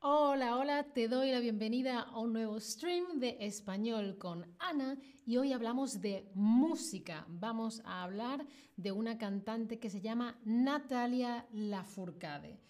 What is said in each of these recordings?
Hola, hola, te doy la bienvenida a un nuevo stream de español con Ana y hoy hablamos de música. Vamos a hablar de una cantante que se llama Natalia Lafourcade.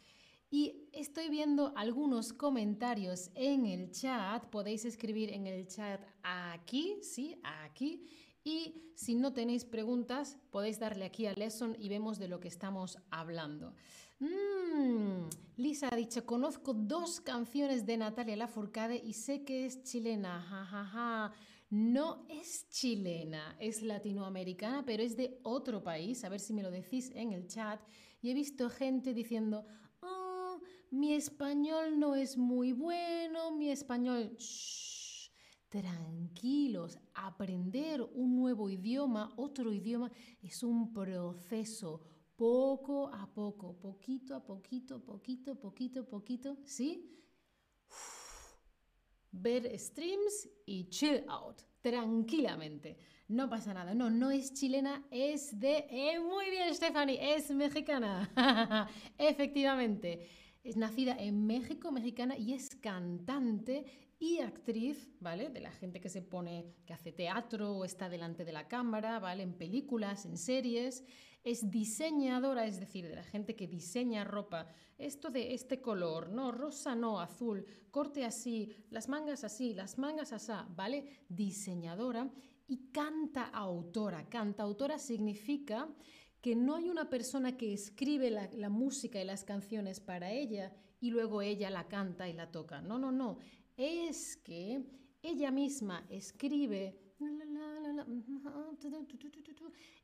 Y estoy viendo algunos comentarios en el chat. Podéis escribir en el chat aquí, sí, aquí. Y si no tenéis preguntas, podéis darle aquí a Lesson y vemos de lo que estamos hablando. Mm, Lisa ha dicho, conozco dos canciones de Natalia Lafourcade y sé que es chilena. No es chilena, es latinoamericana, pero es de otro país. A ver si me lo decís en el chat. Y he visto gente diciendo, oh, mi español no es muy bueno, mi español... Tranquilos, aprender un nuevo idioma, otro idioma, es un proceso poco a poco, poquito a poquito, poquito, poquito, poquito, ¿sí? Ver streams y chill out, tranquilamente. No pasa nada. No, no es chilena, es de... Eh, muy bien, Stephanie, es mexicana. Efectivamente. Es nacida en México, mexicana, y es cantante y actriz, ¿vale? De la gente que se pone, que hace teatro o está delante de la cámara, ¿vale? En películas, en series es diseñadora, es decir, de la gente que diseña ropa, esto de este color, no, rosa no, azul, corte así, las mangas así, las mangas así, ¿vale? Diseñadora y canta autora. Canta autora significa que no hay una persona que escribe la, la música y las canciones para ella y luego ella la canta y la toca. No, no, no. Es que ella misma escribe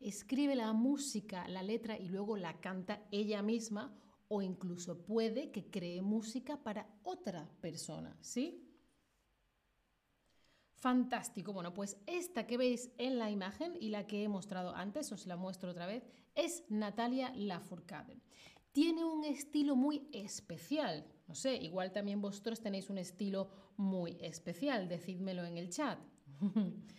escribe la música, la letra y luego la canta ella misma o incluso puede que cree música para otra persona, ¿sí? Fantástico. Bueno, pues esta que veis en la imagen y la que he mostrado antes, os la muestro otra vez, es Natalia Lafourcade. Tiene un estilo muy especial. No sé, igual también vosotros tenéis un estilo muy especial, decídmelo en el chat.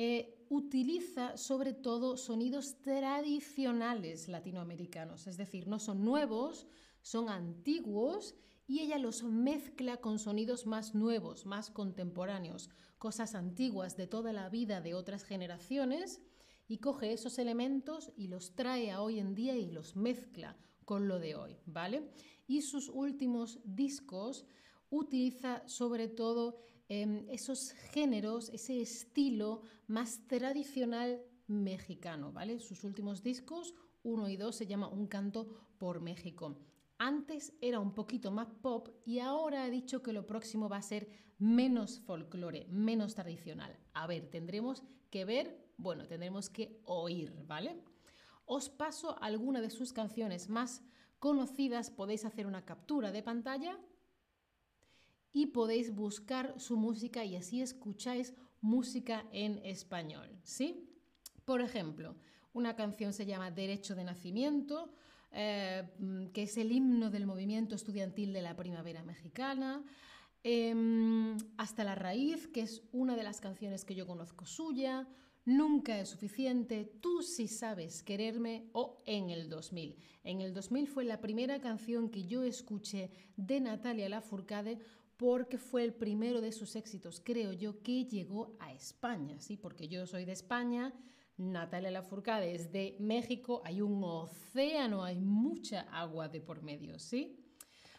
Eh, utiliza sobre todo sonidos tradicionales latinoamericanos, es decir, no son nuevos, son antiguos y ella los mezcla con sonidos más nuevos, más contemporáneos, cosas antiguas de toda la vida de otras generaciones y coge esos elementos y los trae a hoy en día y los mezcla con lo de hoy, ¿vale? Y sus últimos discos utiliza sobre todo Em, esos géneros, ese estilo más tradicional mexicano, ¿vale? Sus últimos discos, uno y dos, se llama Un canto por México. Antes era un poquito más pop y ahora ha dicho que lo próximo va a ser menos folclore, menos tradicional. A ver, tendremos que ver, bueno, tendremos que oír, ¿vale? Os paso alguna de sus canciones más conocidas, podéis hacer una captura de pantalla y podéis buscar su música y así escucháis música en español, ¿sí? Por ejemplo, una canción se llama Derecho de Nacimiento, eh, que es el himno del movimiento estudiantil de la primavera mexicana. Em, hasta la raíz, que es una de las canciones que yo conozco suya. Nunca es suficiente, tú sí sabes quererme o en el 2000. En el 2000 fue la primera canción que yo escuché de Natalia Lafourcade porque fue el primero de sus éxitos, creo yo, que llegó a España, ¿sí? Porque yo soy de España, Natalia Lafourcade es de México, hay un océano, hay mucha agua de por medio, ¿sí?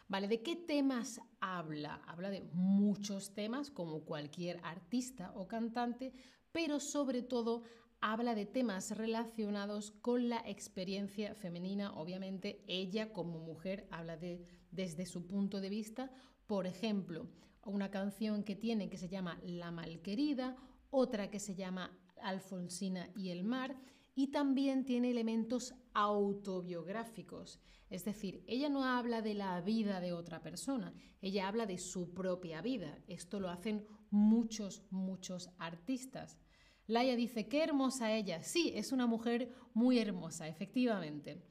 Vale, ¿de qué temas habla? Habla de muchos temas, como cualquier artista o cantante, pero sobre todo habla de temas relacionados con la experiencia femenina. Obviamente, ella como mujer habla de, desde su punto de vista, por ejemplo, una canción que tiene que se llama La Malquerida, otra que se llama Alfonsina y el mar, y también tiene elementos autobiográficos. Es decir, ella no habla de la vida de otra persona, ella habla de su propia vida. Esto lo hacen muchos, muchos artistas. Laia dice, qué hermosa ella. Sí, es una mujer muy hermosa, efectivamente.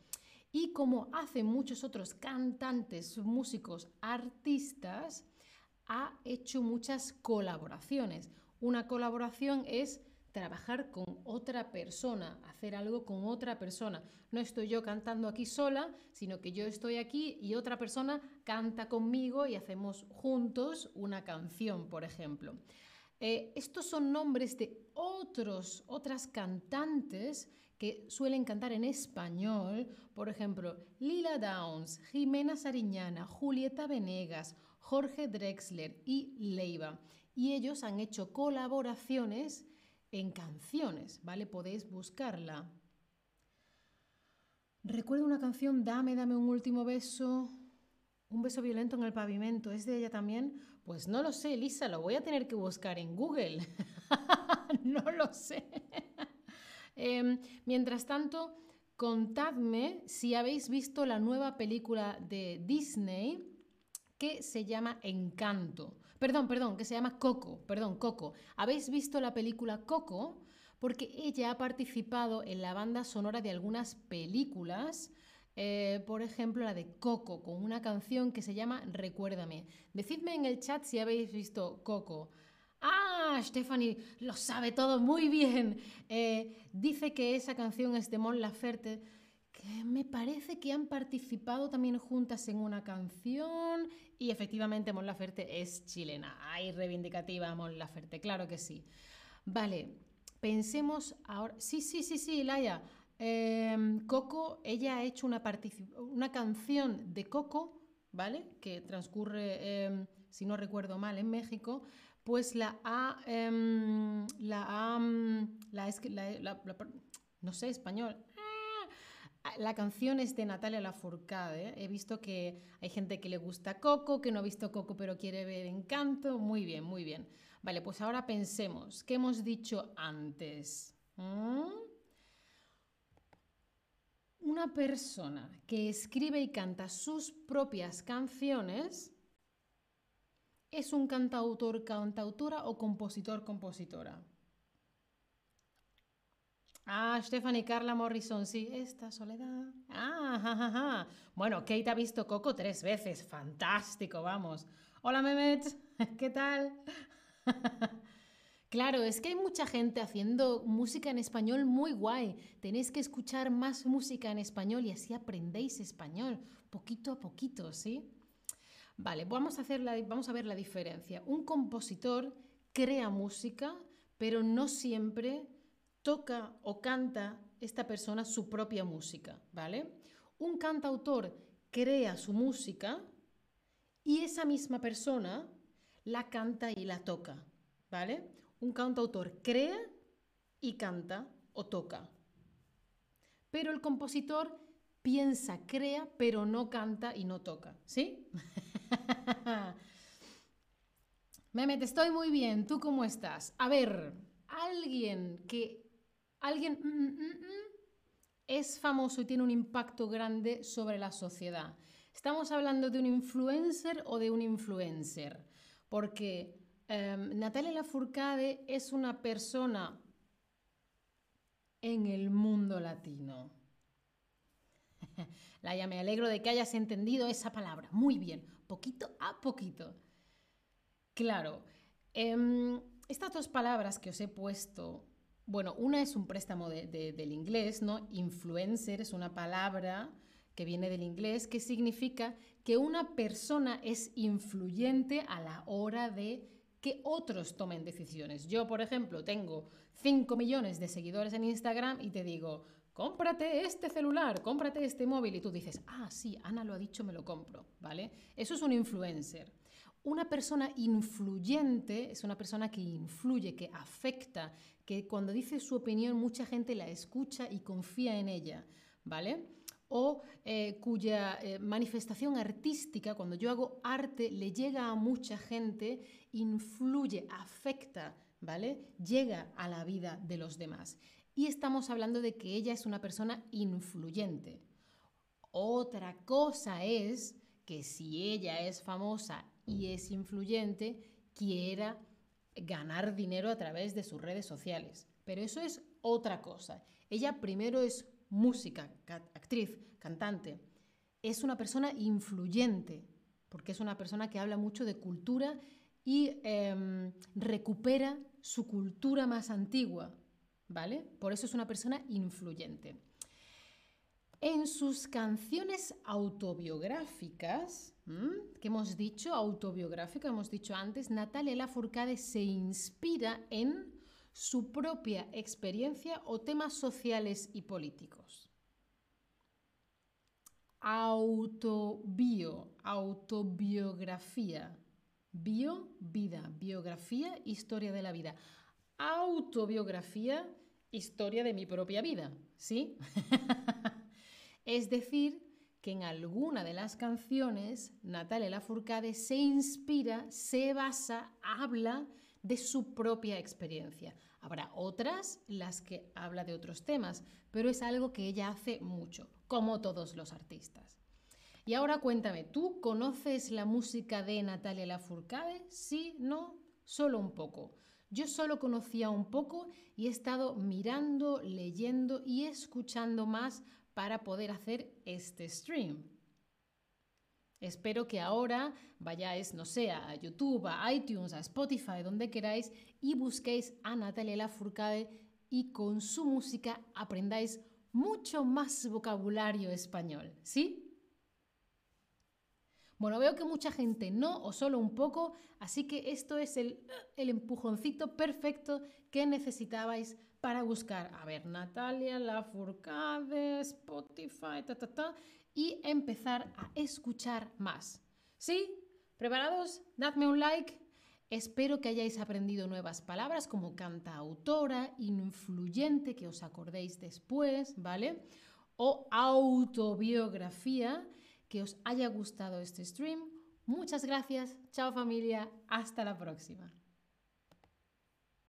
Y como hacen muchos otros cantantes, músicos, artistas, ha hecho muchas colaboraciones. Una colaboración es trabajar con otra persona, hacer algo con otra persona. No estoy yo cantando aquí sola, sino que yo estoy aquí y otra persona canta conmigo y hacemos juntos una canción, por ejemplo. Eh, estos son nombres de otros, otras cantantes que suelen cantar en español, por ejemplo, Lila Downs, Jimena Sariñana, Julieta Venegas, Jorge Drexler y Leiva. Y ellos han hecho colaboraciones en canciones, ¿vale? Podéis buscarla. Recuerdo una canción, Dame, dame un último beso, un beso violento en el pavimento, ¿es de ella también? Pues no lo sé, Lisa, lo voy a tener que buscar en Google. no lo sé. Em, mientras tanto, contadme si habéis visto la nueva película de Disney que se llama Encanto. Perdón, perdón, que se llama Coco. Perdón, Coco. ¿Habéis visto la película Coco? Porque ella ha participado en la banda sonora de algunas películas eh, por ejemplo, la de Coco, con una canción que se llama Recuérdame. Decidme en el chat si habéis visto Coco. Ah, Stephanie lo sabe todo muy bien. Eh, dice que esa canción es de Mon Laferte, que me parece que han participado también juntas en una canción. Y efectivamente, Mon Laferte es chilena. Ay, reivindicativa Mon Laferte, claro que sí. Vale, pensemos ahora. Sí, sí, sí, sí, Laia. Em, Coco, ella ha hecho una, una canción de Coco, ¿vale? Que transcurre, em, si no recuerdo mal, en México, pues la ha, em, la ha, la, no sé español, la canción es de Natalia Lafourcade. He visto que hay gente que le gusta Coco, que no ha visto Coco pero quiere ver Encanto. Muy bien, muy bien. Vale, pues ahora pensemos, ¿qué hemos dicho antes? ¿Mm? una persona que escribe y canta sus propias canciones es un cantautor, cantautora o compositor, compositora. Ah, Stephanie Carla Morrison, sí, esta soledad. Ah, Bueno, Kate ha visto Coco tres veces. Fantástico, vamos. Hola, Mehmet, ¿qué tal? Claro, es que hay mucha gente haciendo música en español muy guay. Tenéis que escuchar más música en español y así aprendéis español, poquito a poquito, ¿sí? Vale, vamos a, vamos a ver la diferencia. Un compositor crea música, pero no siempre toca o canta esta persona su propia música, ¿vale? Un cantautor crea su música y esa misma persona la canta y la toca, ¿vale? Un cantautor crea y canta o toca. Pero el compositor piensa, crea, pero no canta y no toca. ¿Sí? Mehmet, estoy muy bien. ¿Tú cómo estás? A ver, alguien que... Alguien mm, mm, mm, es famoso y tiene un impacto grande sobre la sociedad. ¿Estamos hablando de un influencer o de un influencer? Porque Em, Natalia Lafourcade es una persona en el mundo latino. Laia, me alegro de que hayas entendido esa palabra. Muy bien, poquito a poquito. Claro, em, estas dos palabras que os he puesto, bueno, una es un préstamo del inglés, ¿no? Influencer es una palabra que viene del inglés que significa que una persona es influyente a la hora de que otros tomen decisiones. Yo, por ejemplo, tengo 5 millones de seguidores en Instagram y te digo, cómprate este celular, cómprate este móvil y tú dices, ah, sí, Ana lo ha dicho, me lo compro, ¿vale? Eso es un influencer. Una persona influyente es una persona que influye, que afecta, que cuando dice su opinión mucha gente la escucha y confía en ella, ¿vale? o eh, cuya eh, manifestación artística, cuando yo hago arte, le llega a mucha gente, influye, afecta, ¿vale? Llega a la vida de los demás. Y estamos hablando de que ella es una persona influyente. Otra cosa es que si ella es famosa y es influyente, quiera ganar dinero a través de sus redes sociales. Pero eso es otra cosa. Ella primero es música, actriz, cantante, es una persona influyente, porque es una persona que habla mucho de cultura y em, recupera su cultura más antigua, ¿vale? Por eso es una persona influyente. En sus canciones autobiográficas, que hemos dicho, autobiográfica, hemos dicho antes, Natalia Lafourcade se inspira en su propia experiencia o temas sociales y políticos. Autobio, autobiografía. Bio, vida. Biografía, historia de la vida. Autobiografía, historia de mi propia vida. ¿Sí? es decir, que en alguna de las canciones Natalia Lafourcade se inspira, se basa, habla de su propia experiencia. Habrá otras las que habla de otros temas, pero es algo que ella hace mucho, como todos los artistas. Y ahora cuéntame, ¿tú conoces la música de Natalia Lafourcade? Sí, no, solo un poco. Yo solo conocía un poco y he estado mirando, leyendo y escuchando más para poder hacer este stream. Espero que ahora vayáis, no sé, a YouTube, a iTunes, a Spotify, donde queráis, y busquéis a Natalia Lafourcade y con su música aprendáis mucho más vocabulario español, ¿sí? Bueno, veo que mucha gente no o solo un poco, así que esto es el, el empujoncito perfecto que necesitabais para buscar, a ver, Natalia Lafourcade, Spotify, ta, ta, ta, y empezar a escuchar más. ¿Sí? ¿Preparados? Dadme un like. Espero que hayáis aprendido nuevas palabras como cantautora, influyente, que os acordéis después, ¿vale? O autobiografía, que os haya gustado este stream. Muchas gracias. Chao familia. Hasta la próxima.